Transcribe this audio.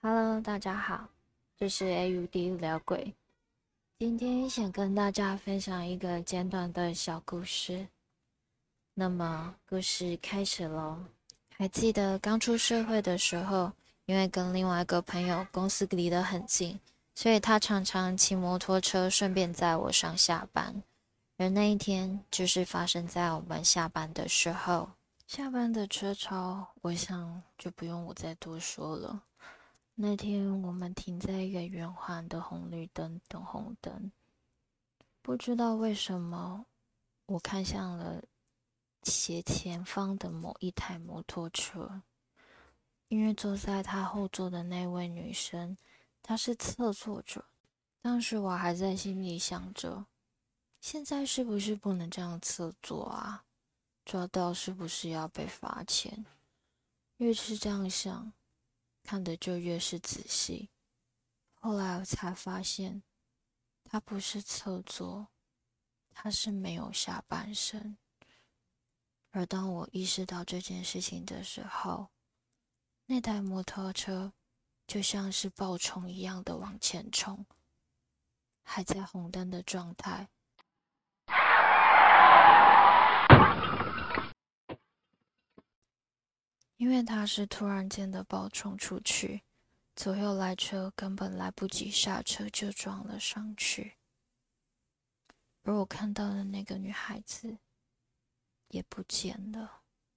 Hello，大家好，这是 AUD 聊鬼。今天想跟大家分享一个简短的小故事。那么，故事开始喽。还记得刚出社会的时候，因为跟另外一个朋友公司离得很近，所以他常常骑摩托车顺便载我上下班。而那一天就是发生在我们下班的时候。下班的车潮，我想就不用我再多说了。那天我们停在一个圆环的红绿灯等红灯，不知道为什么，我看向了斜前方的某一台摩托车，因为坐在他后座的那位女生，她是侧坐着。当时我还在心里想着，现在是不是不能这样侧坐啊？抓到是不是要被罚钱？越是这样想，看的就越是仔细。后来我才发现，他不是侧坐，他是没有下半身。而当我意识到这件事情的时候，那台摩托车就像是暴冲一样的往前冲，还在红灯的状态。因为他是突然间的暴冲出去，左右来车根本来不及刹车就撞了上去，而我看到的那个女孩子也不见了。